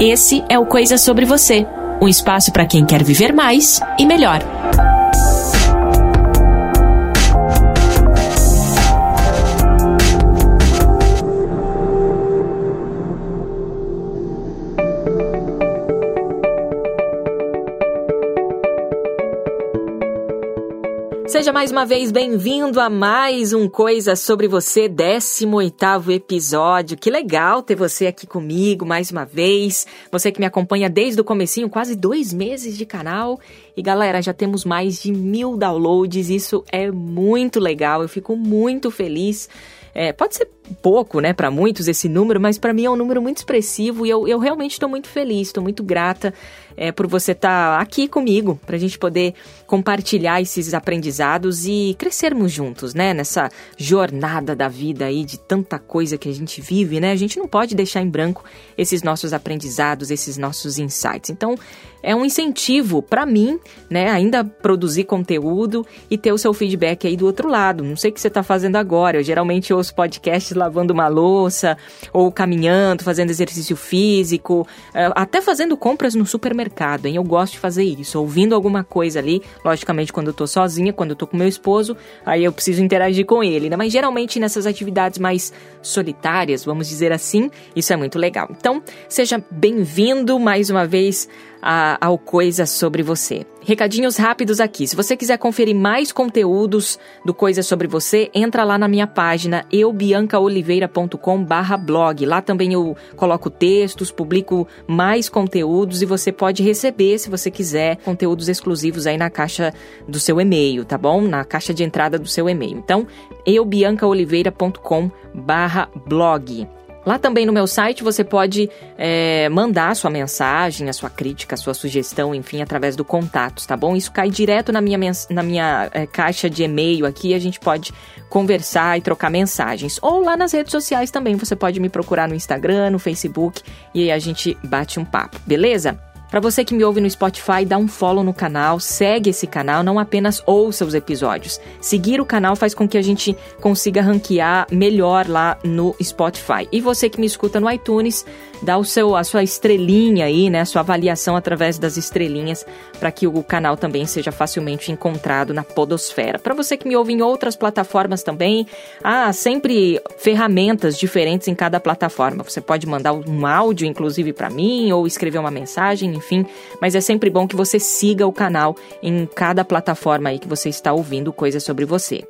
Esse é o Coisa Sobre Você um espaço para quem quer viver mais e melhor. Seja mais uma vez bem-vindo a mais um Coisa Sobre Você, 18º episódio. Que legal ter você aqui comigo mais uma vez. Você que me acompanha desde o comecinho, quase dois meses de canal. E galera, já temos mais de mil downloads, isso é muito legal, eu fico muito feliz. É, pode ser pouco, né, para muitos esse número, mas para mim é um número muito expressivo e eu, eu realmente estou muito feliz, estou muito grata é, por você estar tá aqui comigo, para a gente poder compartilhar esses aprendizados e crescermos juntos, né, nessa jornada da vida aí de tanta coisa que a gente vive, né? A gente não pode deixar em branco esses nossos aprendizados, esses nossos insights. Então, é um incentivo para mim, né, ainda produzir conteúdo e ter o seu feedback aí do outro lado. Não sei o que você está fazendo agora. Eu geralmente ouço podcasts lavando uma louça, ou caminhando, fazendo exercício físico, eh, até fazendo compras no supermercado, hein? Eu gosto de fazer isso, ouvindo alguma coisa ali, logicamente quando eu tô sozinha, quando eu tô com meu esposo, aí eu preciso interagir com ele, né? Mas geralmente nessas atividades mais solitárias, vamos dizer assim, isso é muito legal. Então, seja bem-vindo mais uma vez a, ao Coisa Sobre Você. Recadinhos rápidos aqui. Se você quiser conferir mais conteúdos do Coisa Sobre Você, entra lá na minha página eubiancaoliveira.com barra blog. Lá também eu coloco textos, publico mais conteúdos e você pode receber, se você quiser, conteúdos exclusivos aí na caixa do seu e-mail, tá bom? Na caixa de entrada do seu e-mail. Então, eubiancaoliveira.com barra blog. Lá também no meu site você pode é, mandar a sua mensagem, a sua crítica, a sua sugestão, enfim, através do contatos, tá bom? Isso cai direto na minha, na minha é, caixa de e-mail aqui, a gente pode conversar e trocar mensagens. Ou lá nas redes sociais também, você pode me procurar no Instagram, no Facebook e aí a gente bate um papo, beleza? Para você que me ouve no Spotify, dá um follow no canal, segue esse canal, não apenas ouça os episódios. Seguir o canal faz com que a gente consiga ranquear melhor lá no Spotify. E você que me escuta no iTunes, dá o seu, a sua estrelinha aí, né, a sua avaliação através das estrelinhas, para que o canal também seja facilmente encontrado na podosfera. Para você que me ouve em outras plataformas também, há sempre ferramentas diferentes em cada plataforma. Você pode mandar um áudio, inclusive, para mim, ou escrever uma mensagem, enfim, mas é sempre bom que você siga o canal em cada plataforma aí que você está ouvindo coisas sobre você.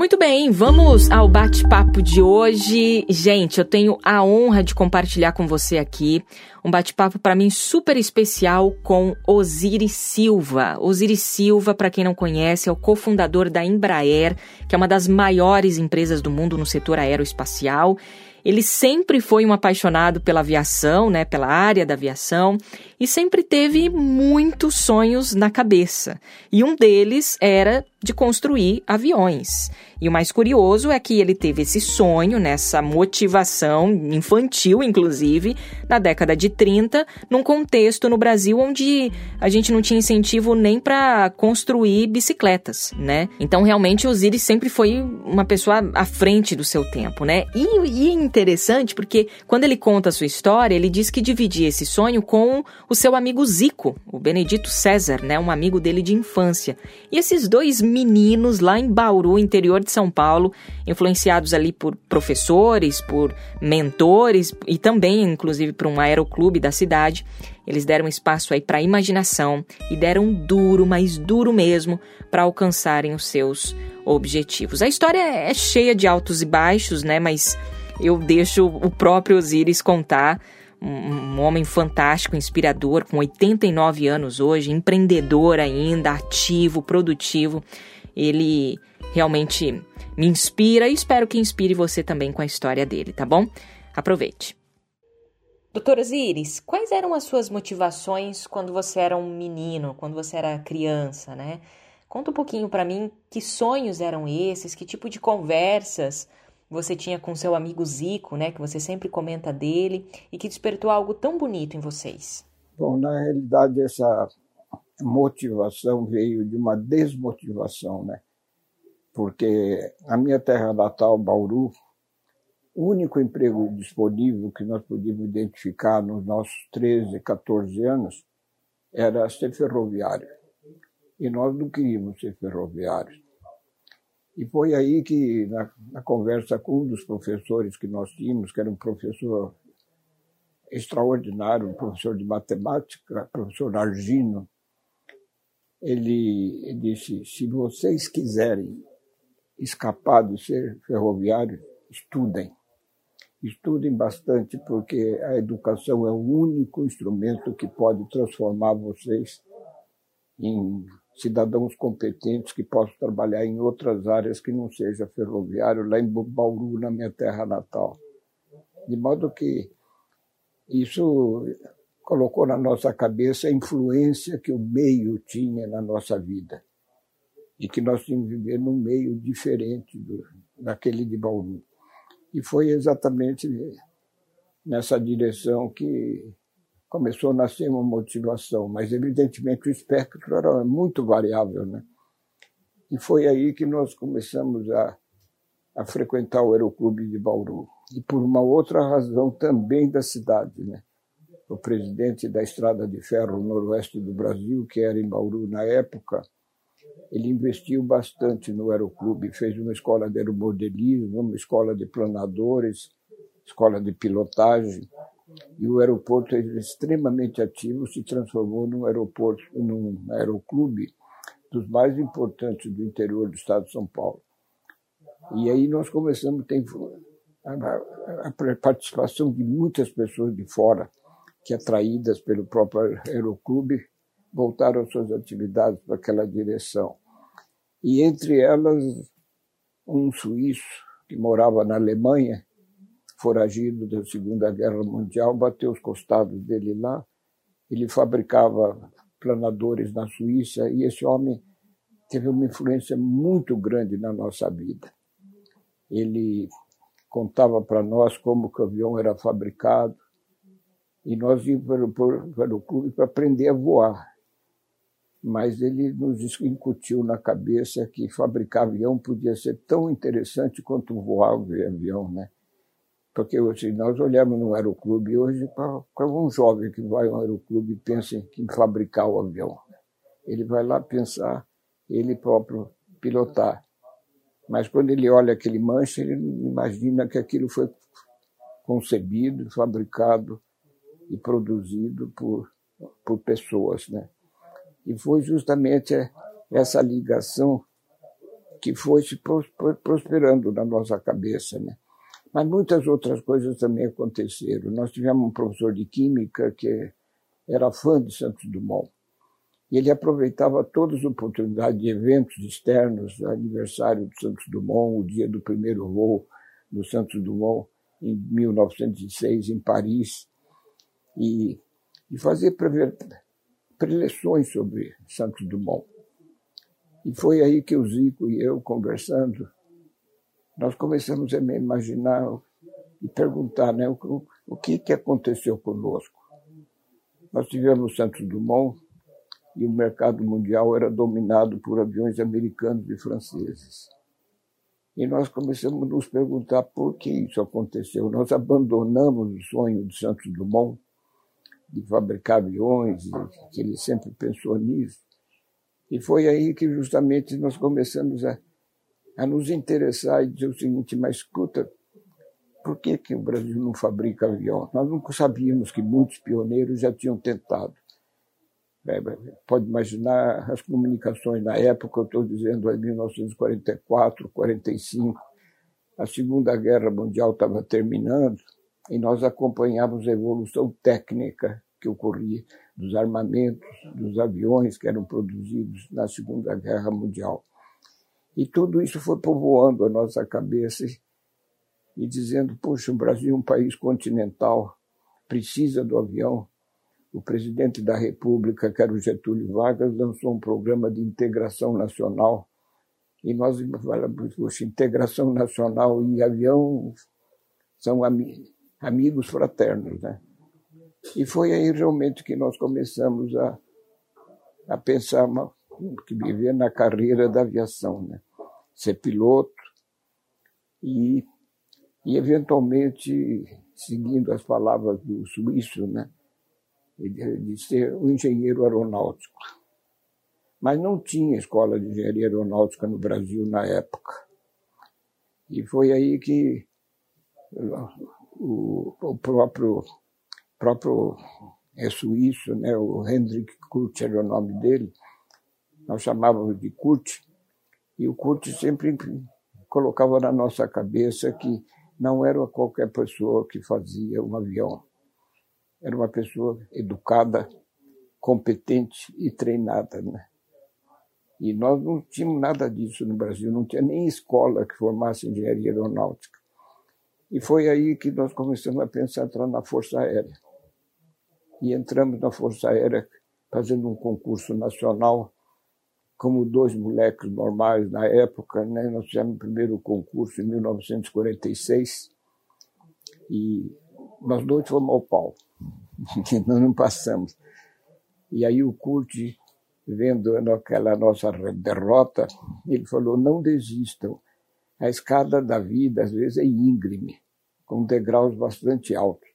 Muito bem, vamos ao bate-papo de hoje. Gente, eu tenho a honra de compartilhar com você aqui um bate-papo para mim super especial com Osiris Silva. Osiris Silva, para quem não conhece, é o cofundador da Embraer, que é uma das maiores empresas do mundo no setor aeroespacial. Ele sempre foi um apaixonado pela aviação, né, pela área da aviação, e sempre teve muitos sonhos na cabeça. E um deles era de construir aviões. E o mais curioso é que ele teve esse sonho, nessa motivação infantil, inclusive, na década de 30, num contexto no Brasil onde a gente não tinha incentivo nem para construir bicicletas, né? Então, realmente, Osiris sempre foi uma pessoa à frente do seu tempo, né? E, e é interessante porque quando ele conta a sua história, ele diz que dividia esse sonho com o seu amigo Zico, o Benedito César, né? Um amigo dele de infância. E esses dois meninos lá em Bauru, interior de São Paulo, influenciados ali por professores, por mentores e também, inclusive, por um aeroclube da cidade. Eles deram espaço aí para a imaginação e deram duro, mas duro mesmo, para alcançarem os seus objetivos. A história é cheia de altos e baixos, né? Mas eu deixo o próprio Osiris contar. Um, homem fantástico, inspirador, com 89 anos hoje, empreendedor ainda, ativo, produtivo. Ele realmente me inspira e espero que inspire você também com a história dele, tá bom? Aproveite. Doutora Osiris, quais eram as suas motivações quando você era um menino, quando você era criança, né? Conta um pouquinho para mim que sonhos eram esses, que tipo de conversas você tinha com seu amigo Zico, né, que você sempre comenta dele e que despertou algo tão bonito em vocês. Bom, na realidade essa motivação veio de uma desmotivação, né? porque a minha terra natal, Bauru, o único emprego disponível que nós podíamos identificar nos nossos 13, 14 anos era ser ferroviário. E nós não queríamos ser ferroviários. E foi aí que, na, na, conversa com um dos professores que nós tínhamos, que era um professor extraordinário, um professor de matemática, professor Argino, ele disse: se vocês quiserem escapar de ser ferroviário, estudem. Estudem bastante, porque a educação é o único instrumento que pode transformar vocês em cidadãos competentes que possam trabalhar em outras áreas que não seja ferroviário, lá em Bauru, na minha terra natal. De modo que isso colocou na nossa cabeça a influência que o meio tinha na nossa vida e que nós tínhamos que viver num meio diferente do, daquele de Bauru. E foi exatamente nessa direção que começou a nascer uma motivação, mas evidentemente o espectro era muito variável, né? E foi aí que nós começamos a, a frequentar o Aeroclube de Bauru. E por uma outra razão também da cidade, né? O presidente da Estrada de Ferro Noroeste do Brasil, que era em Bauru na época, ele investiu bastante no aeroclube, fez uma escola de aeromodelismo, uma escola de planadores, escola de pilotagem, e o aeroporto é extremamente ativo, se transformou num aeroporto, num aeroclube dos mais importantes do interior do estado de São Paulo. E aí nós começamos a ter a, participação de muitas pessoas de fora, que atraídas pelo próprio aeroclube, voltaram suas atividades para aquela direção. E entre elas, um suíço que morava na Alemanha, foragido da Segunda Guerra Mundial, bateu os costados dele lá. Ele fabricava planadores na Suíça e esse homem teve uma influência muito grande na nossa vida. Ele contava para nós como o avião era fabricado e nós íamos para o, para o clube para aprender a voar mas ele nos incutiu na cabeça que fabricar avião podia ser tão interessante quanto voar o avião, né? Porque se nós olhamos no aeroclube hoje, qual um jovem que vai ao aeroclube e pensa em fabricar o avião? Ele vai lá pensar ele próprio pilotar. Mas quando ele olha aquele manche, ele imagina que aquilo foi concebido, fabricado e produzido por, por pessoas, né? E foi justamente essa ligação que foi se prosperando na nossa cabeça. Né? Mas muitas outras coisas também aconteceram. Nós tivemos um professor de química que era fã de Santos Dumont. E ele aproveitava todas as oportunidades de eventos externos, aniversário de Santos Dumont, o dia do primeiro voo do Santos Dumont, em 1906, em Paris, e, e fazer preleções sobre Santos Dumont. E foi aí que o Zico e eu, conversando, nós começamos a me imaginar e perguntar né, o, o que, que aconteceu conosco. Nós tivemos Santos Dumont e o mercado mundial era dominado por aviões americanos e franceses. E nós começamos a nos perguntar por que isso aconteceu. Nós abandonamos o sonho de Santos Dumont de fabricar aviões, que ele sempre pensou nisso. E foi aí que justamente nós começamos a, a nos interessar e dizer o seguinte, mas escuta, por que, que o Brasil não fabrica avião? Nós nunca sabíamos que muitos pioneiros já tinham tentado. É, pode imaginar as comunicações na época, eu estou dizendo em 1944, 45, a Segunda Guerra Mundial estava terminando, e nós acompanhávamos a evolução técnica que ocorria dos armamentos, dos aviões que eram produzidos na Segunda Guerra Mundial. E tudo isso foi povoando a nossa cabeça e dizendo: poxa, o Brasil é um país continental, precisa do avião. O presidente da República, que era o Getúlio Vargas, lançou um programa de integração nacional. E nós falamos: poxa, integração nacional e avião são amigos amigos fraternos. Né? E foi aí realmente que nós começamos a, a pensar que viver na carreira da aviação. Né? ser piloto e, e eventualmente, seguindo as palavras do suíço, né, de ser um engenheiro aeronáutico. Mas não tinha escola de engenharia aeronáutica no Brasil na época. E foi aí que o, o próprio, próprio é suíço, né, o Hendrik Kurt era o nome dele, nós chamávamos de Kurt, e o Kurt sempre colocava na nossa cabeça que não era qualquer pessoa que fazia um avião. Era uma pessoa educada, competente e treinada. Né? E nós não tínhamos nada disso no Brasil, não tinha nem escola que formasse engenharia aeronáutica. E foi aí que nós começamos a pensar entrar na Força Aérea. E entramos na Força Aérea fazendo um concurso nacional, como dois moleques normais na época. Né? Nós fizemos o primeiro concurso em 1946 e nós dois fomos ao pau, nós não passamos. E aí o Curti vendo aquela nossa derrota, ele falou: não desistam. A escada da vida, às vezes, é íngreme, com degraus bastante altos.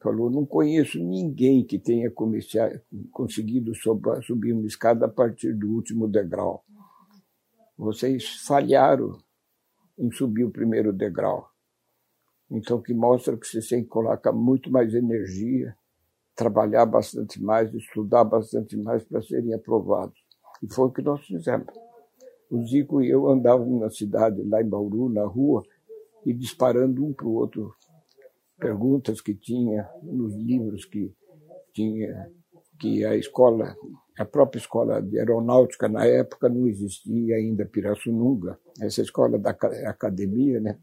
Falou: não conheço ninguém que tenha conseguido subir uma escada a partir do último degrau. Vocês falharam em subir o primeiro degrau. Então, que mostra que você tem que colocar muito mais energia, trabalhar bastante mais, estudar bastante mais para serem aprovados. E foi o que nós fizemos. O Zico e eu andávamos na cidade, lá em Bauru, na rua, e disparando um para o outro perguntas que tinha nos livros que tinha, que a escola, a própria escola de aeronáutica na época não existia ainda Pirassununga, essa escola da academia, né?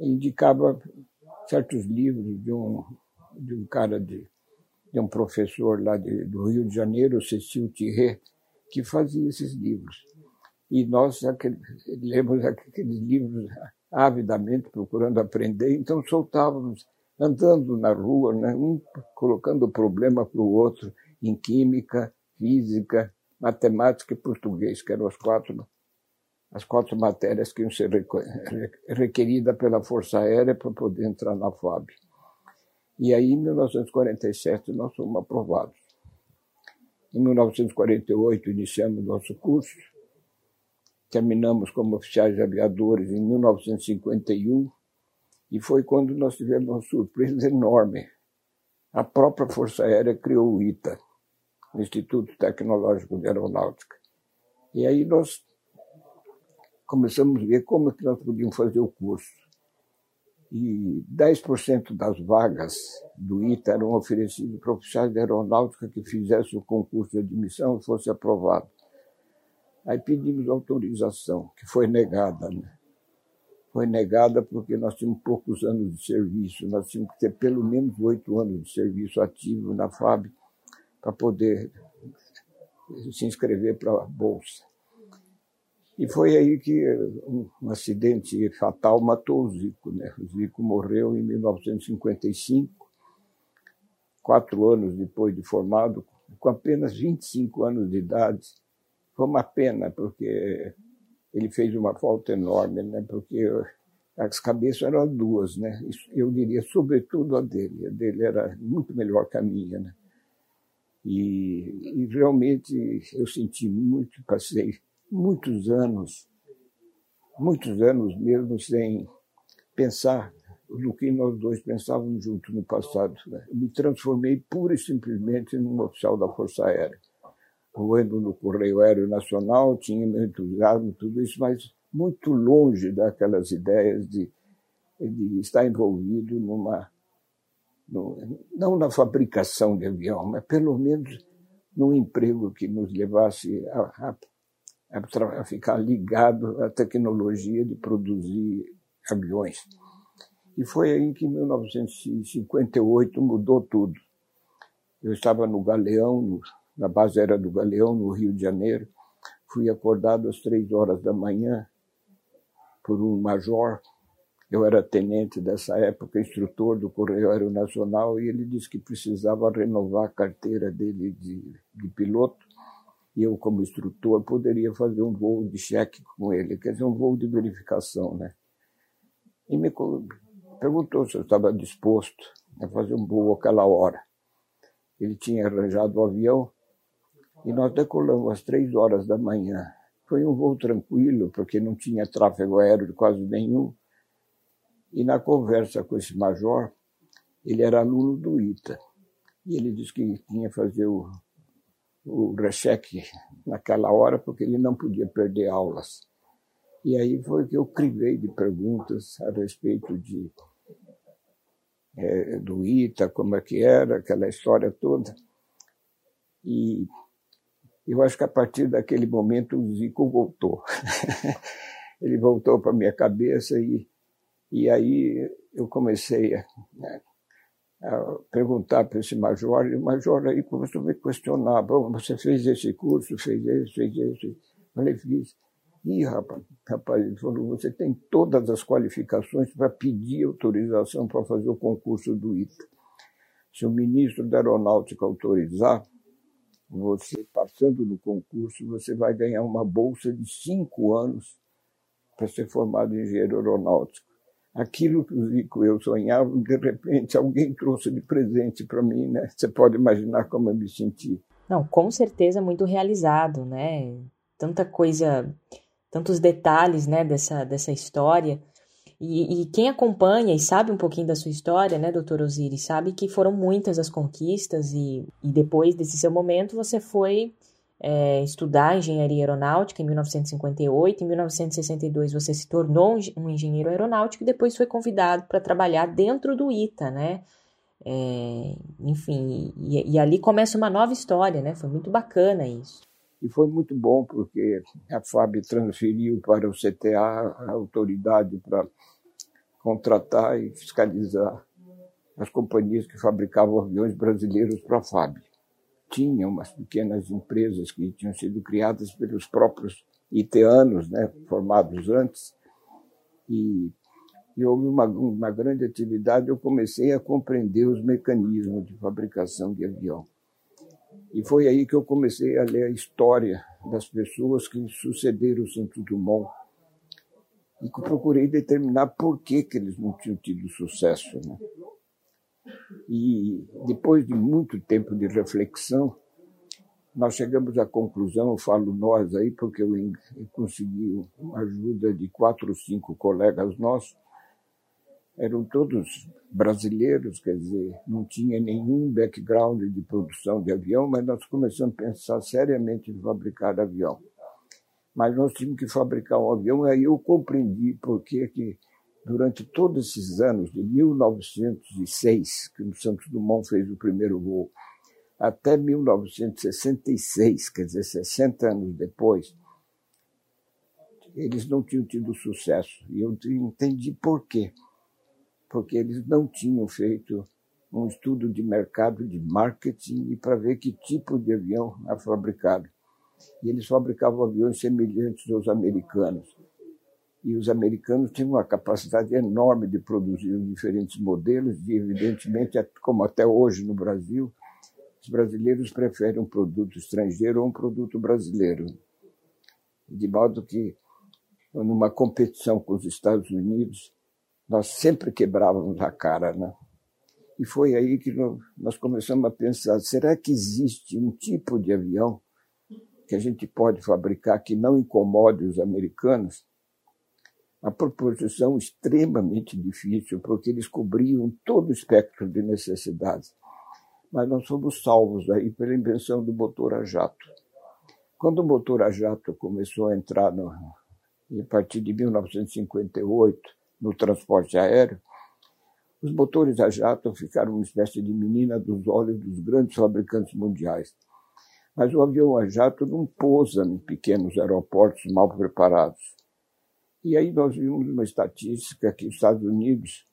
Indicava certos livros de um de um cara de, de um professor lá de, do Rio de Janeiro, Cecil Thierry, que fazia esses livros. E nós lemos aqueles livros avidamente procurando aprender, então soltávamos, andando na rua, né, um colocando problema para o outro em química, física, matemática e português, que eram as quatro, as quatro matérias que iam ser requeridas pela Força Aérea para poder entrar na FAB. E aí, em 1947, nós fomos aprovados. Em 1948, iniciamos nosso curso. Terminamos como oficiais aviadores em 1951. E foi quando nós tivemos uma surpresa enorme. A própria Força Aérea criou o ITA, o Instituto Tecnológico de Aeronáutica. E aí nós começamos a ver como que nós podíamos fazer o curso e 10% das vagas do ITA eram oferecidas para oficiais de aeronáutica que fizessem o concurso de admissão e fosse aprovado. Aí pedimos autorização, que foi negada. Né? Foi negada porque nós tínhamos poucos anos de serviço, nós tínhamos que ter pelo menos oito anos de serviço ativo na FAB para poder se inscrever para a Bolsa. E foi aí que um, um acidente fatal matou o Zico. Né? O Zico morreu em 1955, quatro anos depois de formado, com apenas 25 anos de idade. Foi uma pena, porque ele fez uma falta enorme, né? porque as cabeças eram duas, né? Eu diria, sobretudo a dele. A dele era muito melhor que a minha, né? E, e realmente eu senti muito, passei muitos anos, muitos anos mesmo sem pensar no que nós dois pensávamos juntos no passado. Né? Me transformei pura e simplesmente num oficial da Força Aérea. Voando no Correio Aéreo Nacional, tinha meu entusiasmo, tudo isso, mas muito longe daquelas ideias de, de estar envolvido numa. No, não na fabricação de avião, mas pelo menos num emprego que nos levasse a, a a ficar ligado à tecnologia de produzir aviões. E foi aí que em 1958 mudou tudo. Eu estava no Galeão, na base aérea do Galeão, no Rio de Janeiro. Fui acordado às três horas da manhã por um major. Eu era tenente dessa época, instrutor do Correio Aéreo Nacional, e ele disse que precisava renovar a carteira dele de, de piloto e eu, como instrutor, poderia fazer um voo de cheque com ele, quer dizer, um voo de verificação, né? E me perguntou se eu estava disposto a fazer um voo aquela hora. Ele tinha arranjado o avião e nós decolamos às três horas da manhã. Foi um voo tranquilo, porque não tinha tráfego aéreo quase nenhum. E na conversa com esse major, ele era aluno do ITA. E ele disse que tinha que fazer o, o recheque naquela hora, porque ele não podia perder aulas. E aí foi que eu crivei de perguntas a respeito de é, do ITA, como é que era, aquela história toda. E eu acho que a partir daquele momento o Zico voltou. Ele voltou para minha cabeça e, e aí eu comecei a, né, a perguntar para esse major, e o major aí começou a me questionar, você fez esse curso, fez esse, fez esse. Falei, fiz. Ih, rapaz, rapaz, ele falou, você tem todas as qualificações para pedir autorização para fazer o concurso do ITA. Se o ministro da Aeronáutica autorizar, você passando no concurso, você vai ganhar uma bolsa de cinco anos para ser formado em engenheiro aeronáutico. Aquilo que o Zico eu sonhávamos, de repente alguém trouxe de presente para mim, né? Você pode imaginar como eu me senti. Não, com certeza muito realizado, né? Tanta coisa tantos detalhes né, dessa, dessa história. E, e, quem acompanha e sabe um pouquinho da sua história, né, doutor Osiris, sabe que foram muitas as conquistas e, e depois desse seu momento você foi é, estudar engenharia aeronáutica em 1958, em 1962 você se tornou um engenheiro aeronáutico e depois foi convidado para trabalhar dentro do ITA, né? É, enfim, e, e ali começa uma nova história, né? Foi muito bacana isso. E foi muito bom, porque a FAB transferiu para o CTA a autoridade para contratar e fiscalizar as companhias que fabricavam aviões brasileiros para a FAB. Tinha umas pequenas empresas que tinham sido criadas pelos próprios iteanos, né, formados antes, e, e houve uma, uma grande atividade. Eu comecei a compreender os mecanismos de fabricação de avião. E foi aí que eu comecei a ler a história das pessoas que sucederam Santo Dumont e que procurei determinar por que, que eles não tinham tido sucesso. Né? E depois de muito tempo de reflexão, nós chegamos à conclusão, eu falo nós aí, porque eu consegui uma ajuda de quatro ou cinco colegas nossos, eram todos brasileiros, quer dizer, não tinha nenhum background de produção de avião, mas nós começamos a pensar seriamente em fabricar avião. Mas nós tínhamos que fabricar um avião, e aí eu compreendi por que, durante todos esses anos, de 1906, que o Santos Dumont fez o primeiro voo, até 1966, quer dizer, 60 anos depois, eles não tinham tido sucesso. E eu entendi por quê porque eles não tinham feito um estudo de mercado de marketing e para ver que tipo de avião a fabricado. E eles fabricavam aviões semelhantes aos americanos. E os americanos tinham uma capacidade enorme de produzir diferentes modelos, e evidentemente, como até hoje no Brasil, os brasileiros preferem um produto estrangeiro ou um produto brasileiro. De modo que, numa competição com os Estados Unidos, nós sempre quebrávamos a cara, né? E foi aí que nós começamos a pensar: será que existe um tipo de avião que a gente pode fabricar que não incomode os americanos? A proposição extremamente difícil, porque eles cobriam todo o espectro de necessidades. Mas nós fomos salvos aí pela invenção do motor a jato. Quando o motor a jato começou a entrar no, a partir de 1958, no transporte aéreo, os motores a jato ficaram uma espécie de menina dos olhos dos grandes fabricantes mundiais. Mas o avião a jato não pousa em pequenos aeroportos mal preparados. E aí nós vimos uma estatística que os Estados Unidos,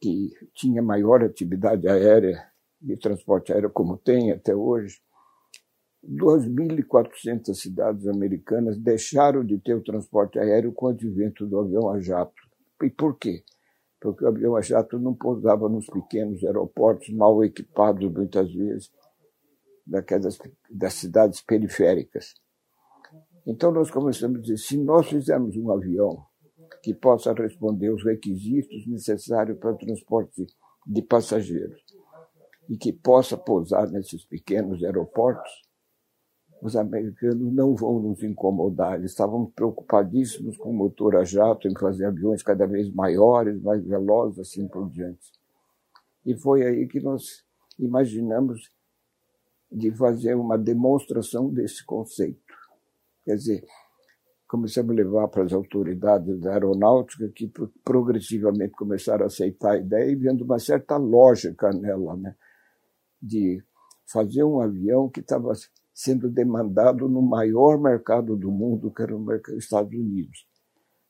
que tinha maior atividade aérea de transporte aéreo como tem até hoje, 2.400 cidades americanas deixaram de ter o transporte aéreo com o advento do avião a jato. E por quê? Porque o avião a jato não pousava nos pequenos aeroportos mal equipados, muitas vezes, daquelas das cidades periféricas. Então nós começamos a dizer, se nós fizermos um avião que possa responder aos requisitos necessários para o transporte de passageiros e que possa pousar nesses pequenos aeroportos, os americanos não vão nos incomodar. Eles estavam preocupadíssimos com o motor a jato, em fazer aviões cada vez maiores, mais velozes, assim por diante. E foi aí que nós imaginamos de fazer uma demonstração desse conceito. Quer dizer, começamos a levar para as autoridades da aeronáutica que progressivamente começaram a aceitar a ideia e vendo uma certa lógica nela, né? de fazer um avião que estava sendo demandado no maior mercado do mundo, que era os Estados Unidos.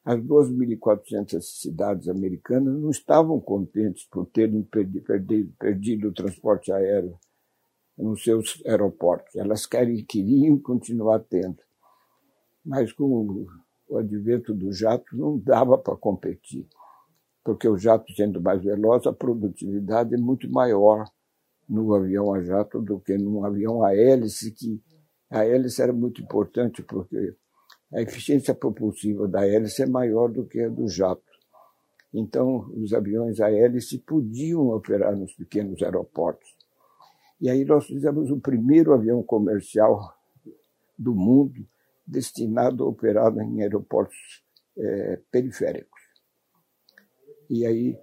As 2.400 cidades americanas não estavam contentes por terem perdido, perdido o transporte aéreo nos seus aeroportos. Elas querem, queriam continuar tendo mas com o advento do jato não dava para competir, porque o jato sendo mais veloz, a produtividade é muito maior no avião a jato do que num avião a hélice, que a hélice era muito importante porque a eficiência propulsiva da hélice é maior do que a do jato. Então, os aviões a hélice podiam operar nos pequenos aeroportos. E aí nós fizemos o primeiro avião comercial do mundo destinado a operar em aeroportos é, periféricos. E aí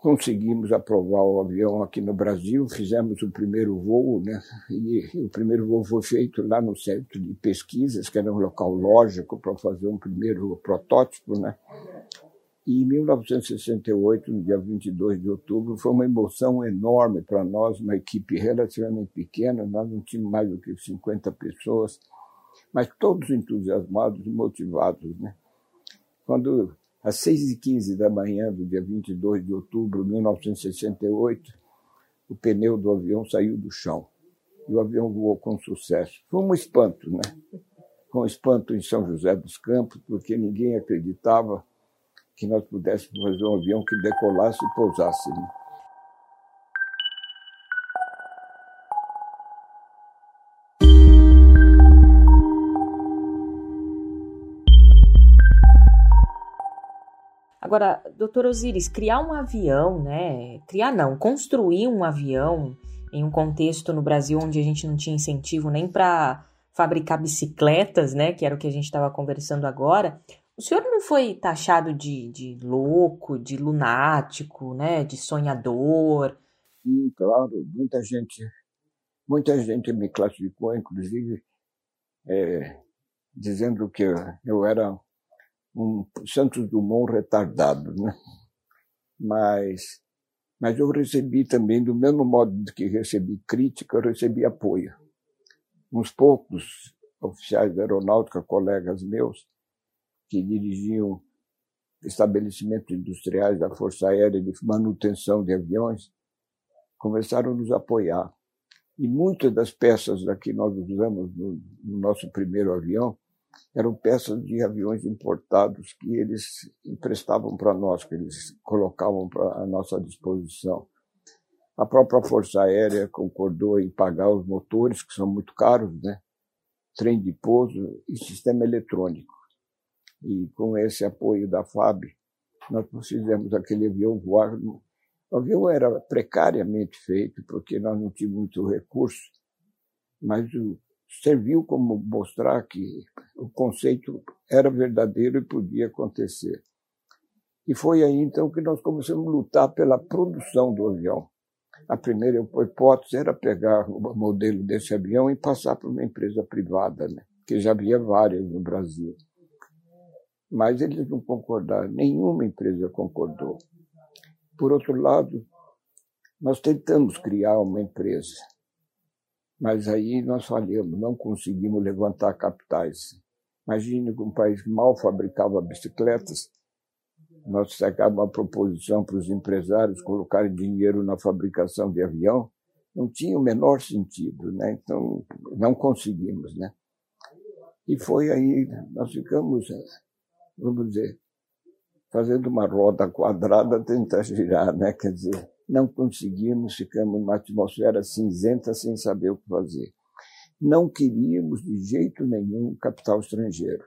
conseguimos aprovar o avião aqui no Brasil, fizemos o primeiro voo, né? E o primeiro voo foi feito lá no centro de pesquisas, que era um local lógico para fazer um primeiro protótipo, né? E em 1968, no dia 22 de outubro, foi uma emoção enorme para nós, uma equipe relativamente pequena, nós não tínhamos mais do que 50 pessoas, mas todos entusiasmados e motivados. Né? Quando, às 6h15 da manhã do dia 22 de outubro de 1968, o pneu do avião saiu do chão e o avião voou com sucesso. Foi um espanto, né? Foi um espanto em São José dos Campos, porque ninguém acreditava que nós pudéssemos fazer um avião que decolasse e pousasse. Né? Agora, doutor Osiris, criar um avião, né? Criar não, construir um avião em um contexto no Brasil onde a gente não tinha incentivo nem para fabricar bicicletas, né? Que era o que a gente estava conversando agora. O senhor não foi taxado de, de louco, de lunático, né, de sonhador? Sim, claro. Muita gente, muita gente me classificou, inclusive, é, dizendo que eu era um Santos Dumont retardado, né? Mas, mas eu recebi também, do mesmo modo que recebi crítica, eu recebi apoio. Uns poucos oficiais da aeronáutica, colegas meus, que dirigiam estabelecimentos industriais da Força Aérea de manutenção de aviões, começaram a nos apoiar. E muitas das peças que nós usamos no, no nosso primeiro avião eram peças de aviões importados que eles emprestavam para nós, que eles colocavam à nossa disposição. A própria Força Aérea concordou em pagar os motores, que são muito caros, né? trem de pouso e sistema eletrônico. E com esse apoio da FAB, nós fizemos aquele avião voar. O avião era precariamente feito, porque nós não tínhamos muito recurso, mas serviu como mostrar que o conceito era verdadeiro e podia acontecer. E foi aí então que nós começamos a lutar pela produção do avião. A primeira hipótese era pegar o modelo desse avião e passar para uma empresa privada, né? que já havia várias no Brasil mas eles não concordaram, nenhuma empresa concordou. Por outro lado, nós tentamos criar uma empresa, mas aí nós falhamos, não conseguimos levantar capitais. Imagine que um país que mal fabricava bicicletas, nós sacávamos uma proposição para os empresários colocarem dinheiro na fabricação de avião, não tinha o menor sentido, né? Então, não conseguimos, né? E foi aí, nós ficamos vamos dizer, fazendo uma roda quadrada, tentar girar, né? Quer dizer, não conseguimos, ficamos numa atmosfera cinzenta sem saber o que fazer. não queríamos de jeito nenhum capital estrangeiro,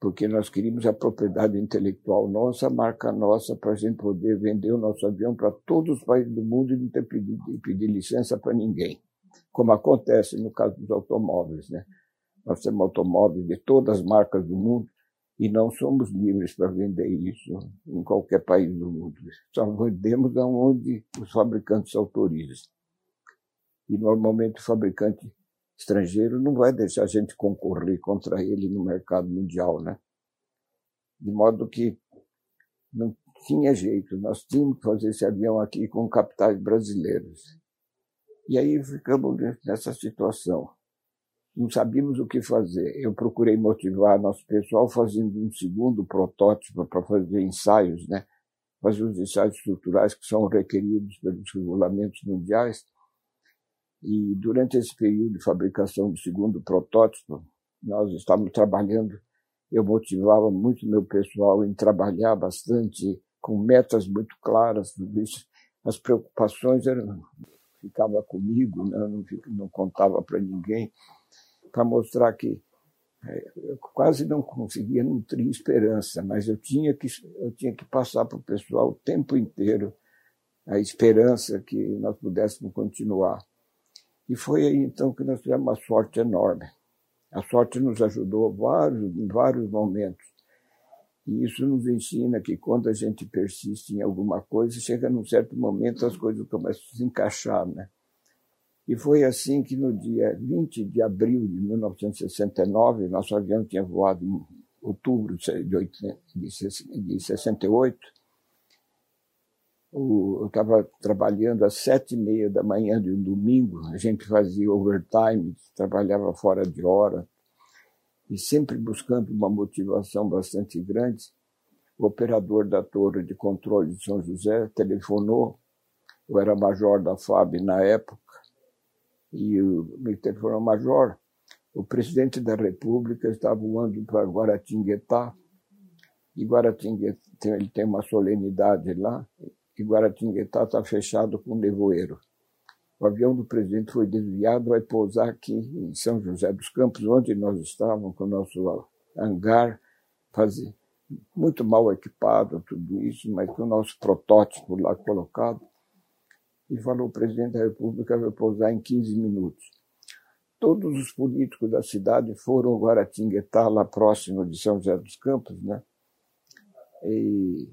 porque nós queríamos a propriedade intelectual nossa, a marca nossa, para a gente poder vender o nosso avião para todos os países do mundo e não ter pedir, pedir licença para ninguém, como acontece no caso dos automóveis. Né? Nós temos automóveis de todas as marcas do mundo e não somos livres para vender isso em qualquer país do mundo. Só vendemos aonde os fabricantes autorizam. E normalmente o fabricante estrangeiro não vai deixar a gente concorrer contra ele no mercado mundial, né? De modo que não tinha jeito, nós tínhamos que fazer esse avião aqui com capitais brasileiros. E aí ficamos nessa situação. Não sabíamos o que fazer. Eu procurei motivar nosso pessoal fazendo um segundo protótipo para fazer ensaios, né? fazer os ensaios estruturais que são requeridos pelos regulamentos mundiais e durante esse período de fabricação do segundo protótipo, nós estávamos trabalhando, eu motivava muito meu pessoal em trabalhar bastante, com metas muito claras, tudo isso. As preocupações eram, ficava comigo, né? não, não contava para ninguém, para mostrar que é, eu quase não conseguia nutrir esperança, mas eu tinha que, eu tinha que passar para o pessoal o tempo inteiro a esperança que nós pudéssemos continuar. E foi aí então que nós tivemos uma sorte enorme. A sorte nos ajudou vários, em vários momentos. E isso nos ensina que quando a gente persiste em alguma coisa, chega num certo momento as coisas começam a se encaixar, né? E foi assim que no dia 20 de abril de 1969, nosso avião tinha voado em outubro de 68, eu estava trabalhando às sete e meia da manhã de um domingo, a gente fazia overtime, trabalhava fora de hora, e sempre buscando uma motivação bastante grande. O operador da torre de controle de São José telefonou, eu era major da FAB na época, e me telefonou, major, o presidente da República está voando para Guaratinguetá, e Guaratinguetá ele tem uma solenidade lá, que Guaratinguetá está fechado com nevoeiro. O avião do presidente foi desviado, vai pousar aqui em São José dos Campos, onde nós estávamos com o nosso hangar, fazer, muito mal equipado, tudo isso, mas com o nosso protótipo lá colocado. E falou: o presidente da República vai pousar em 15 minutos. Todos os políticos da cidade foram ao Guaratinguetá, lá próximo de São José dos Campos, né? E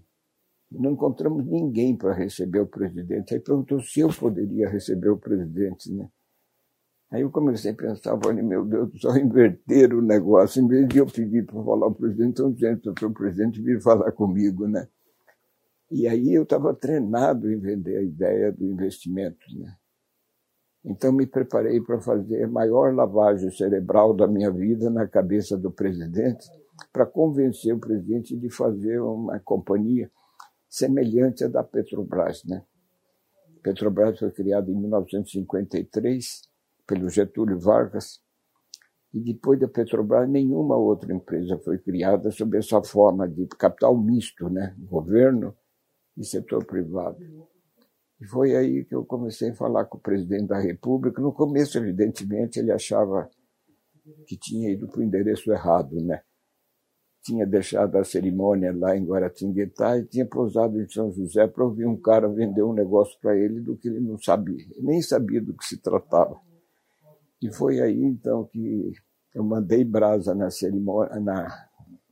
não encontramos ninguém para receber o presidente. Aí perguntou se eu poderia receber o presidente, né? Aí eu comecei a pensar, falei, meu Deus, só inverter o negócio. Em vez de eu pedir para falar ao presidente, dizendo para o presidente vir falar comigo, né? E aí eu estava treinado em vender a ideia do investimento, né? Então me preparei para fazer a maior lavagem cerebral da minha vida na cabeça do presidente, para convencer o presidente de fazer uma companhia semelhante à da Petrobras. Né? Petrobras foi criada em 1953 pelo Getúlio Vargas e depois da Petrobras nenhuma outra empresa foi criada sob essa forma de capital misto, né? governo e setor privado. E foi aí que eu comecei a falar com o presidente da República. No começo, evidentemente, ele achava que tinha ido para o endereço errado, né? tinha deixado a cerimônia lá em Guaratinguetá e tinha pousado em São José para ouvir um cara vender um negócio para ele do que ele não sabia, nem sabia do que se tratava. E foi aí então que eu mandei brasa na cerimônia, na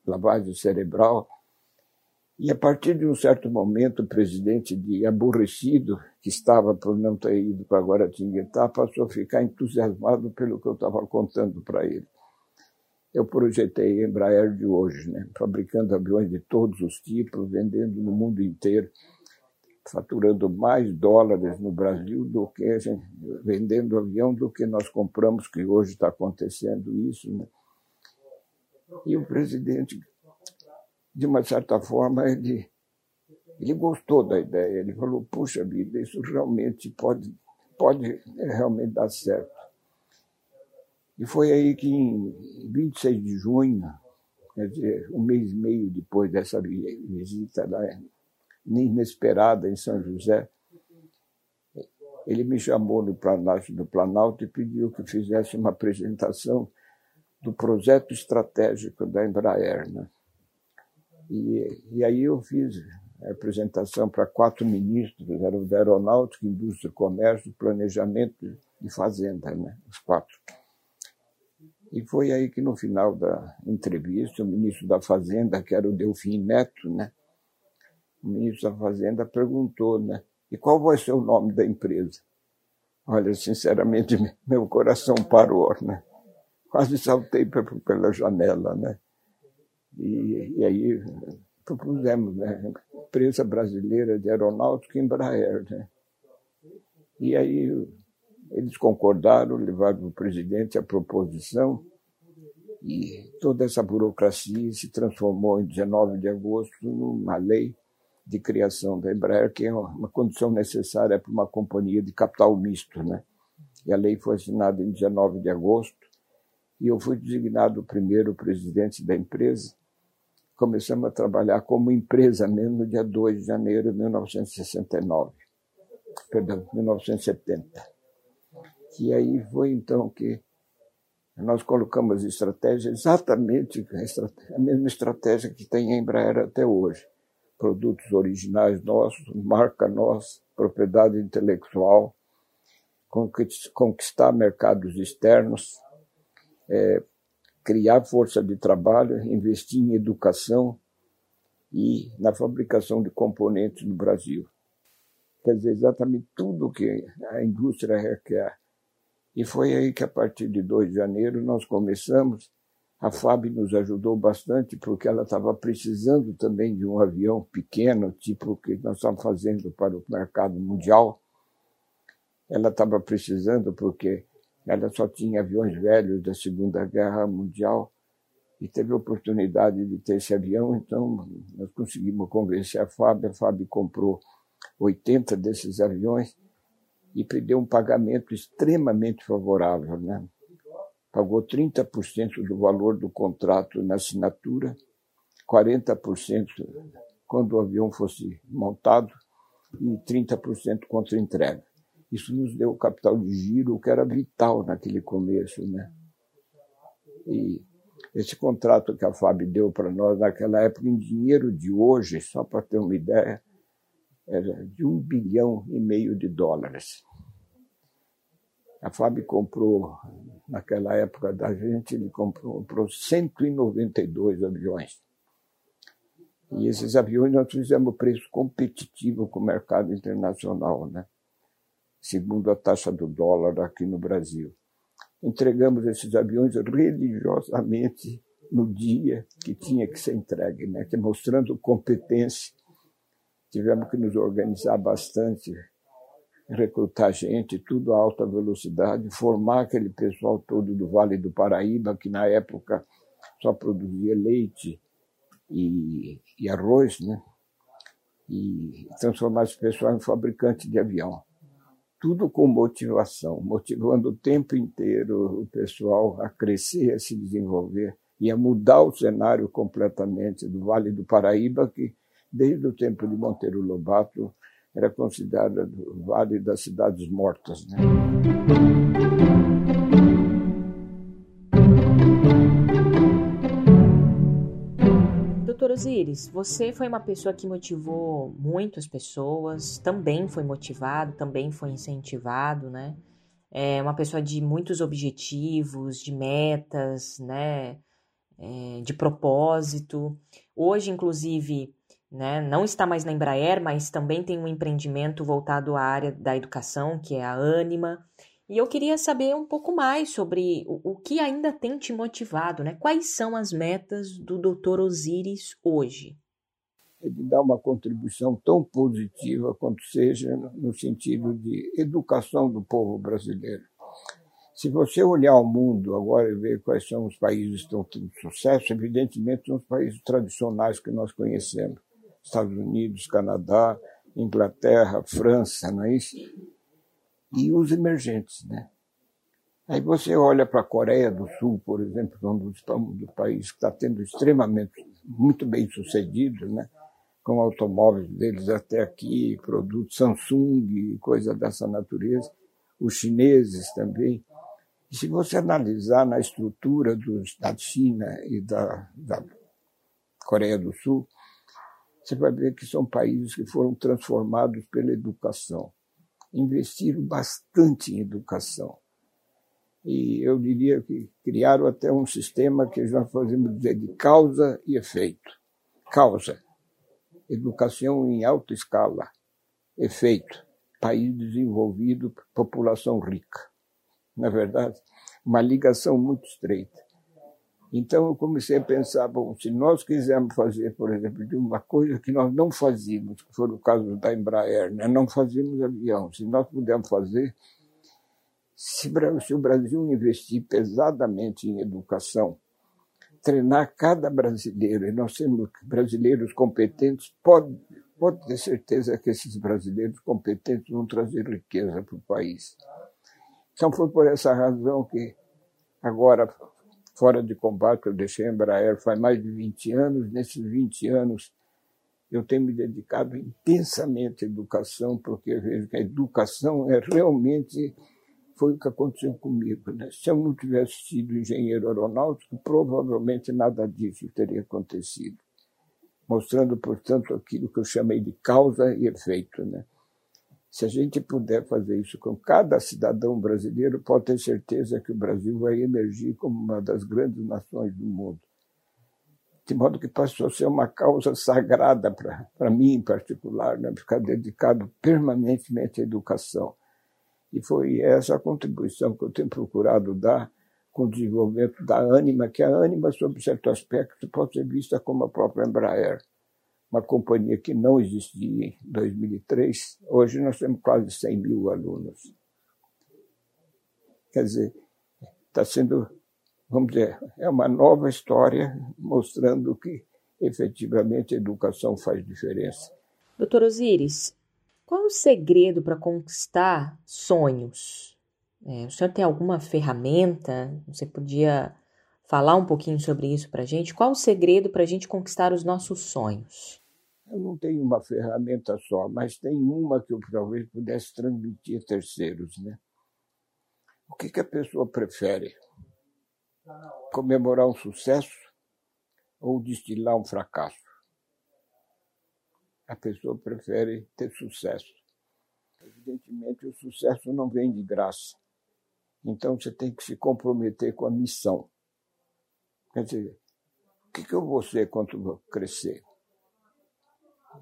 lavagem cerebral. E a partir de um certo momento, o presidente, de aborrecido, que estava por não ter ido para Guaratinguetá, passou a ficar entusiasmado pelo que eu estava contando para ele eu projetei a Embraer de hoje, né? fabricando aviões de todos os tipos, vendendo no mundo inteiro, faturando mais dólares no Brasil do que gente, vendendo avião do que nós compramos, que hoje está acontecendo isso. Né? E o presidente, de uma certa forma, ele, ele gostou da ideia. Ele falou: puxa vida, isso realmente pode, pode realmente dar certo. E foi aí que, em 26 de junho, quer dizer, um mês e meio depois dessa visita lá, inesperada em São José, ele me chamou no Planalto, do Planalto e pediu que fizesse uma apresentação do projeto estratégico da Embraer. Né? E, e aí eu fiz a apresentação para quatro ministros, eram da Aeronáutica, Indústria, Comércio, Planejamento e Fazenda, né? os quatro. E foi aí que no final da entrevista, o ministro da Fazenda, que era o Delfim Neto, né? o ministro da Fazenda perguntou, né? E qual vai ser o nome da empresa? Olha, sinceramente, meu coração parou, né? Quase saltei pela janela, né? E, e aí propusemos, né? Empresa Brasileira de Aeronáutica Embraer, né? E aí eles concordaram, levaram o presidente a proposição e toda essa burocracia se transformou em 19 de agosto numa lei de criação da Embraer, que é uma condição necessária para uma companhia de capital misto. Né? E a lei foi assinada em 19 de agosto, e eu fui designado o primeiro presidente da empresa. Começamos a trabalhar como empresa mesmo no dia 2 de janeiro de 1969, perdão, 1970. E aí foi então que nós colocamos estratégia exatamente a mesma estratégia que tem a Embraer até hoje produtos originais nossos, marca nossa, propriedade intelectual, conquistar mercados externos, é, criar força de trabalho, investir em educação e na fabricação de componentes no Brasil. Quer dizer, exatamente tudo o que a indústria requer. E foi aí que, a partir de 2 de janeiro, nós começamos a FAB nos ajudou bastante porque ela estava precisando também de um avião pequeno, tipo o que nós estamos fazendo para o mercado mundial. Ela estava precisando porque ela só tinha aviões velhos da Segunda Guerra Mundial e teve a oportunidade de ter esse avião, então nós conseguimos convencer a FAB, a FAB comprou 80 desses aviões e pediu um pagamento extremamente favorável, né? pagou 30% do valor do contrato na assinatura, 40% quando o avião fosse montado e 30% contra entrega. Isso nos deu capital de giro, que era vital naquele começo. Né? E esse contrato que a FAB deu para nós naquela época, em dinheiro de hoje, só para ter uma ideia, era de um bilhão e meio de dólares. A FAB comprou, naquela época da gente, ele comprou, comprou 192 aviões. E esses aviões nós fizemos preço competitivo com o mercado internacional, né? Segundo a taxa do dólar aqui no Brasil. Entregamos esses aviões religiosamente no dia que tinha que ser entregue, né? mostrando competência. Tivemos que nos organizar bastante recrutar gente, tudo a alta velocidade, formar aquele pessoal todo do Vale do Paraíba, que na época só produzia leite e, e arroz, né? E transformar esse pessoal em fabricante de avião. Tudo com motivação, motivando o tempo inteiro o pessoal a crescer, a se desenvolver e a mudar o cenário completamente do Vale do Paraíba, que desde o tempo de Monteiro Lobato era considerada o Vale das Cidades Mortas. Né? Osiris, você foi uma pessoa que motivou muitas pessoas, também foi motivado, também foi incentivado, né? É uma pessoa de muitos objetivos, de metas, né? É, de propósito. Hoje, inclusive, né? Não está mais na Embraer, mas também tem um empreendimento voltado à área da educação, que é a Anima. E eu queria saber um pouco mais sobre o, o que ainda tem te motivado, né? Quais são as metas do Dr. Osiris hoje? É de dar uma contribuição tão positiva quanto seja no sentido de educação do povo brasileiro. Se você olhar o mundo agora e ver quais são os países que estão tendo sucesso, evidentemente são os países tradicionais que nós conhecemos Estados Unidos, Canadá, Inglaterra, França, não é isso? E os emergentes, né? Aí você olha para a Coreia do Sul, por exemplo, é um dos, dos países que está tendo extremamente, muito bem sucedido, né? com automóveis deles até aqui, produtos Samsung, coisa dessa natureza, os chineses também. E se você analisar na estrutura dos, da China e da, da Coreia do Sul, você vai ver que são países que foram transformados pela educação. Investiram bastante em educação. E eu diria que criaram até um sistema que nós fazemos dizer de causa e efeito. Causa, educação em alta escala. Efeito, país desenvolvido, população rica. Na verdade, uma ligação muito estreita. Então eu comecei a pensar, bom, se nós quisermos fazer, por exemplo, de uma coisa que nós não fazíamos, que foi o caso da Embraer, né? não fazíamos avião, se nós pudermos fazer, se, se o Brasil investir pesadamente em educação, treinar cada brasileiro, e nós temos brasileiros competentes, pode, pode ter certeza que esses brasileiros competentes vão trazer riqueza para o país. Então foi por essa razão que agora fora de combate, eu deixei a Embraer faz mais de 20 anos. Nesses 20 anos, eu tenho me dedicado intensamente à educação, porque vejo que a educação é realmente foi o que aconteceu comigo. Né? Se eu não tivesse sido engenheiro aeronáutico, provavelmente nada disso teria acontecido. Mostrando, portanto, aquilo que eu chamei de causa e efeito. Né? Se a gente puder fazer isso com cada cidadão brasileiro, pode ter certeza que o Brasil vai emergir como uma das grandes nações do mundo. De modo que passou a ser uma causa sagrada para mim, em particular, né? ficar dedicado permanentemente à educação. E foi essa a contribuição que eu tenho procurado dar com o desenvolvimento da Anima, que a Anima, sob certo aspecto, pode ser vista como a própria Embraer uma companhia que não existia em 2003. Hoje nós temos quase 100 mil alunos. Quer dizer, está sendo, vamos dizer, é uma nova história mostrando que efetivamente a educação faz diferença. Doutor Osiris, qual é o segredo para conquistar sonhos? É, o senhor tem alguma ferramenta? Você podia falar um pouquinho sobre isso para a gente? Qual o segredo para a gente conquistar os nossos sonhos? Eu não tenho uma ferramenta só, mas tem uma que eu talvez pudesse transmitir a terceiros. Né? O que, que a pessoa prefere? Comemorar um sucesso ou destilar um fracasso? A pessoa prefere ter sucesso. Evidentemente, o sucesso não vem de graça. Então, você tem que se comprometer com a missão. Quer dizer, o que, que eu vou ser quando crescer?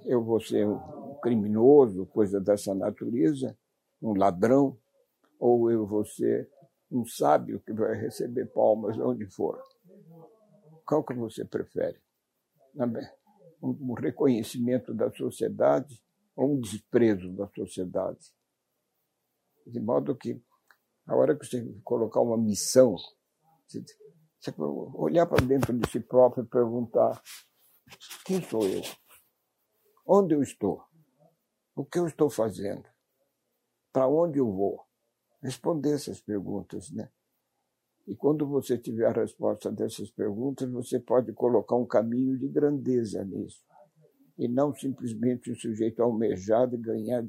Eu vou ser um criminoso, coisa dessa natureza, um ladrão, ou eu vou ser um sábio que vai receber palmas onde for. Qual que você prefere? Um reconhecimento da sociedade ou um desprezo da sociedade? De modo que, a hora que você colocar uma missão, você olhar para dentro de si próprio e perguntar: quem sou eu? Onde eu estou? O que eu estou fazendo? Para onde eu vou? Responder essas perguntas, né? E quando você tiver a resposta dessas perguntas, você pode colocar um caminho de grandeza nisso. E não simplesmente um sujeito almejado e ganhar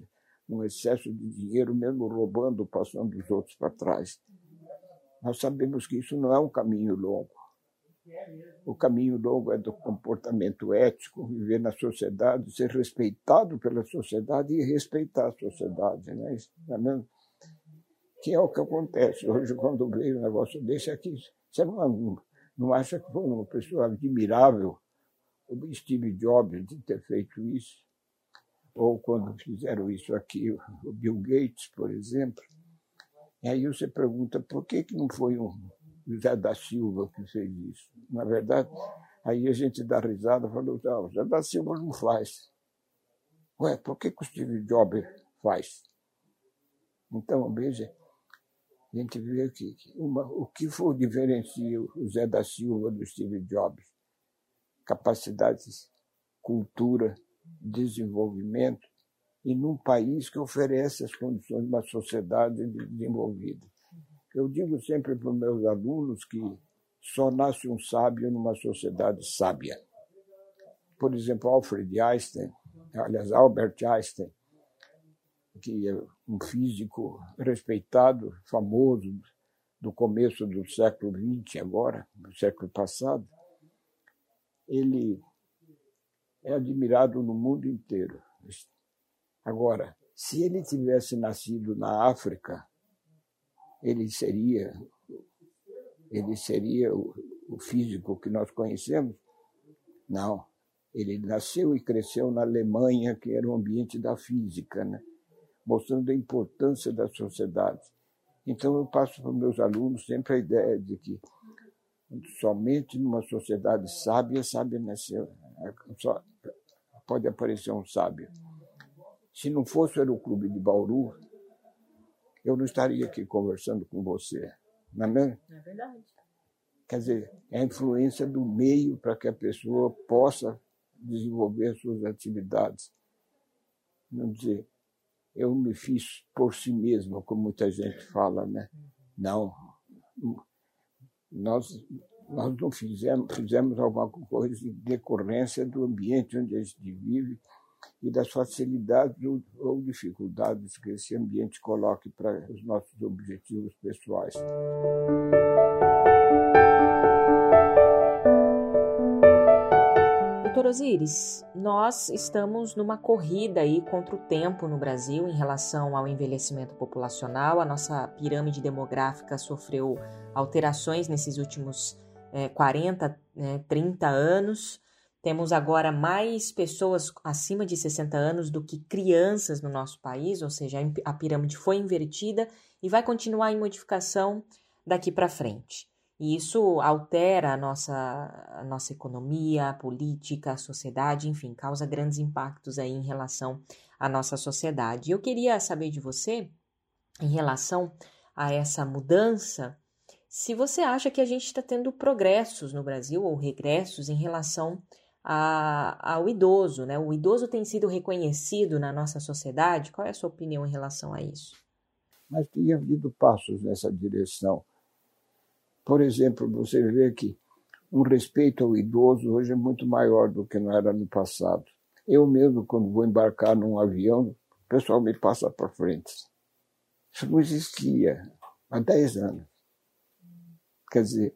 um excesso de dinheiro, mesmo roubando, passando os outros para trás. Nós sabemos que isso não é um caminho longo. O caminho longo é do comportamento ético, viver na sociedade, ser respeitado pela sociedade e respeitar a sociedade. Né? Mesmo? Que é o que acontece hoje quando veio um negócio desse aqui. Você não, não acha que foi uma pessoa admirável o Steve Jobs de ter feito isso? Ou quando fizeram isso aqui, o Bill Gates, por exemplo. E aí você pergunta por que, que não foi um José da Silva que fez isso. Na verdade, aí a gente dá risada e falou, não, José da Silva não faz. Ué, por que, que o Steve Jobs faz? Então, veja, a gente vê que uma, o que for diferencia o Zé da Silva do Steve Jobs? Capacidades, cultura, desenvolvimento, e num país que oferece as condições de uma sociedade desenvolvida. Eu digo sempre para os meus alunos que só nasce um sábio numa sociedade sábia. por exemplo, Alfred Einstein, aliás, Albert Einstein, que é um físico respeitado, famoso, do começo do século XX, agora, do século passado, ele é admirado no mundo inteiro. Agora, se ele tivesse nascido na África, ele seria ele seria o, o físico que nós conhecemos? Não. Ele nasceu e cresceu na Alemanha, que era o ambiente da física, né? mostrando a importância da sociedade. Então, eu passo para meus alunos sempre a ideia de que somente numa sociedade sábia, sábia nasceu. Só pode aparecer um sábio. Se não fosse o Aeroclube de Bauru, eu não estaria aqui conversando com você. Não é mesmo? É verdade. Quer dizer, é a influência do meio para que a pessoa possa desenvolver suas atividades. Não dizer, eu me fiz por si mesmo, como muita gente fala, né? Não. Nós, nós não fizemos, fizemos alguma coisa em decorrência do ambiente onde a gente vive e das facilidades ou dificuldades que esse ambiente coloque para os nossos objetivos pessoais. Doutor Osiris, nós estamos numa corrida aí contra o tempo no Brasil em relação ao envelhecimento populacional. A nossa pirâmide demográfica sofreu alterações nesses últimos é, 40, é, 30 anos. Temos agora mais pessoas acima de 60 anos do que crianças no nosso país, ou seja, a pirâmide foi invertida e vai continuar em modificação daqui para frente. E isso altera a nossa, a nossa economia, a política, a sociedade, enfim, causa grandes impactos aí em relação à nossa sociedade. Eu queria saber de você, em relação a essa mudança, se você acha que a gente está tendo progressos no Brasil ou regressos em relação a, ao idoso, né? O idoso tem sido reconhecido na nossa sociedade. Qual é a sua opinião em relação a isso? Mas tem havido passos nessa direção. Por exemplo, você vê que um respeito ao idoso hoje é muito maior do que não era no passado. Eu mesmo, quando vou embarcar num avião, o pessoal me passa para frente. Isso não existia há 10 anos. Quer dizer,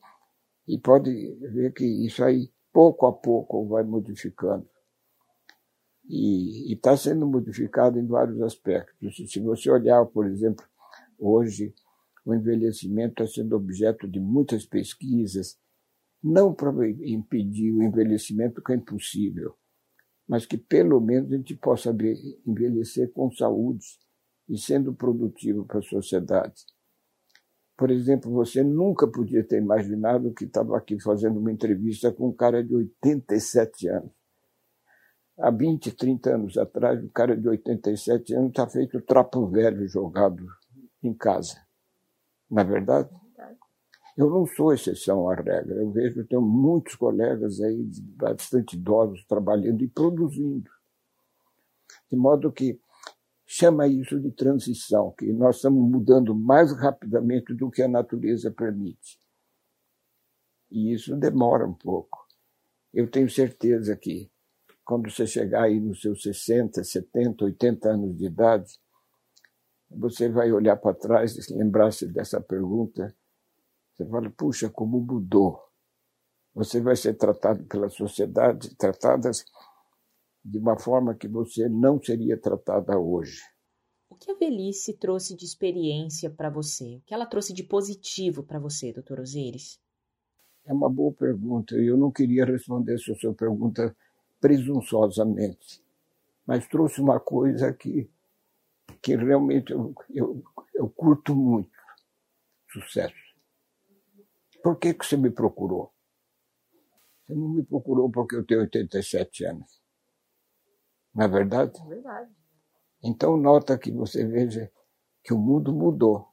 e pode ver que isso aí pouco a pouco vai modificando. E está sendo modificado em vários aspectos. Se você olhar, por exemplo, hoje, o envelhecimento está sendo objeto de muitas pesquisas, não para impedir o envelhecimento, que é impossível, mas que pelo menos a gente possa envelhecer com saúde e sendo produtivo para a sociedade. Por exemplo, você nunca podia ter imaginado que estava aqui fazendo uma entrevista com um cara de 87 anos. Há 20, 30 anos atrás, o cara de 87 anos está feito trapo velho jogado em casa. Não é verdade? Eu não sou exceção à regra. Eu vejo que tenho muitos colegas aí, bastante idosos, trabalhando e produzindo. De modo que chama isso de transição, que nós estamos mudando mais rapidamente do que a natureza permite. E isso demora um pouco. Eu tenho certeza que quando você chegar aí nos seus 60, 70, 80 anos de idade, você vai olhar para trás e lembrar-se dessa pergunta. Você fala, puxa, como mudou. Você vai ser tratado pela sociedade, tratadas de uma forma que você não seria tratada hoje. O que a velhice trouxe de experiência para você? O que ela trouxe de positivo para você, doutor Osiris? É uma boa pergunta. Eu não queria responder essa sua pergunta presunçosamente, mas trouxe uma coisa que, que realmente eu, eu, eu curto muito: sucesso. Por que, que você me procurou? Você não me procurou porque eu tenho 87 anos. Não é verdade? É verdade. Então, nota que você veja que o mundo mudou.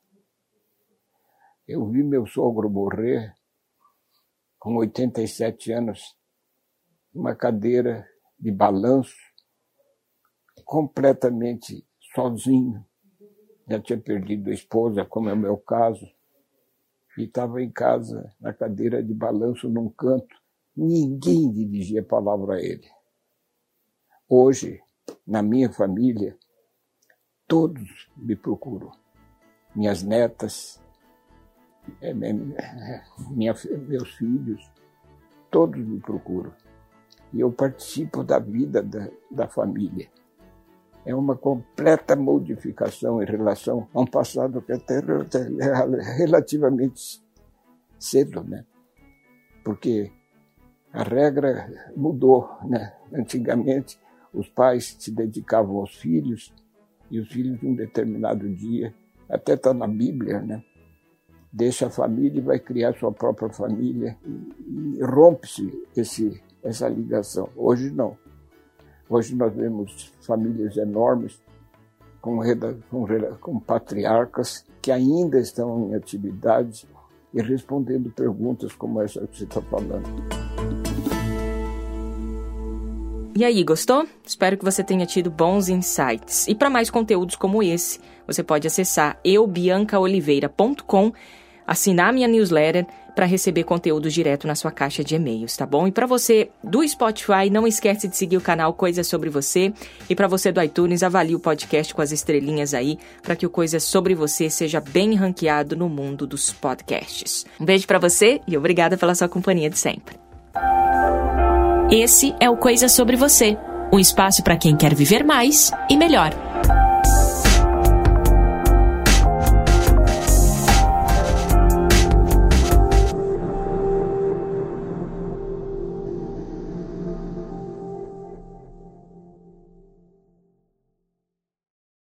Eu vi meu sogro morrer com 87 anos, numa cadeira de balanço, completamente sozinho. Já tinha perdido a esposa, como é o meu caso, e estava em casa, na cadeira de balanço, num canto. Ninguém dirigia a palavra a ele Hoje, na minha família, todos me procuram. Minhas netas, é, minha, meus filhos, todos me procuram. E eu participo da vida da, da família. É uma completa modificação em relação a um passado que até é relativamente cedo, né? Porque a regra mudou, né? Antigamente, os pais se dedicavam aos filhos e os filhos, num determinado dia, até está na Bíblia, né? Deixa a família e vai criar sua própria família e, rompe-se esse essa ligação. Hoje não. Hoje nós vemos famílias enormes com, com, com patriarcas que ainda estão em atividade e respondendo perguntas como essa que você está falando. E aí, gostou? Espero que você tenha tido bons insights. E para mais conteúdos como esse, você pode acessar eubiancaoliveira.com, assinar minha newsletter para receber conteúdo direto na sua caixa de e-mails, tá bom? E para você do Spotify, não esquece de seguir o canal Coisas Sobre Você. E para você do iTunes, avalie o podcast com as estrelinhas aí, para que o Coisas Sobre Você seja bem ranqueado no mundo dos podcasts. Um beijo para você e obrigada pela sua companhia de sempre. Esse é o Coisas Sobre Você, um espaço para quem quer viver mais e melhor.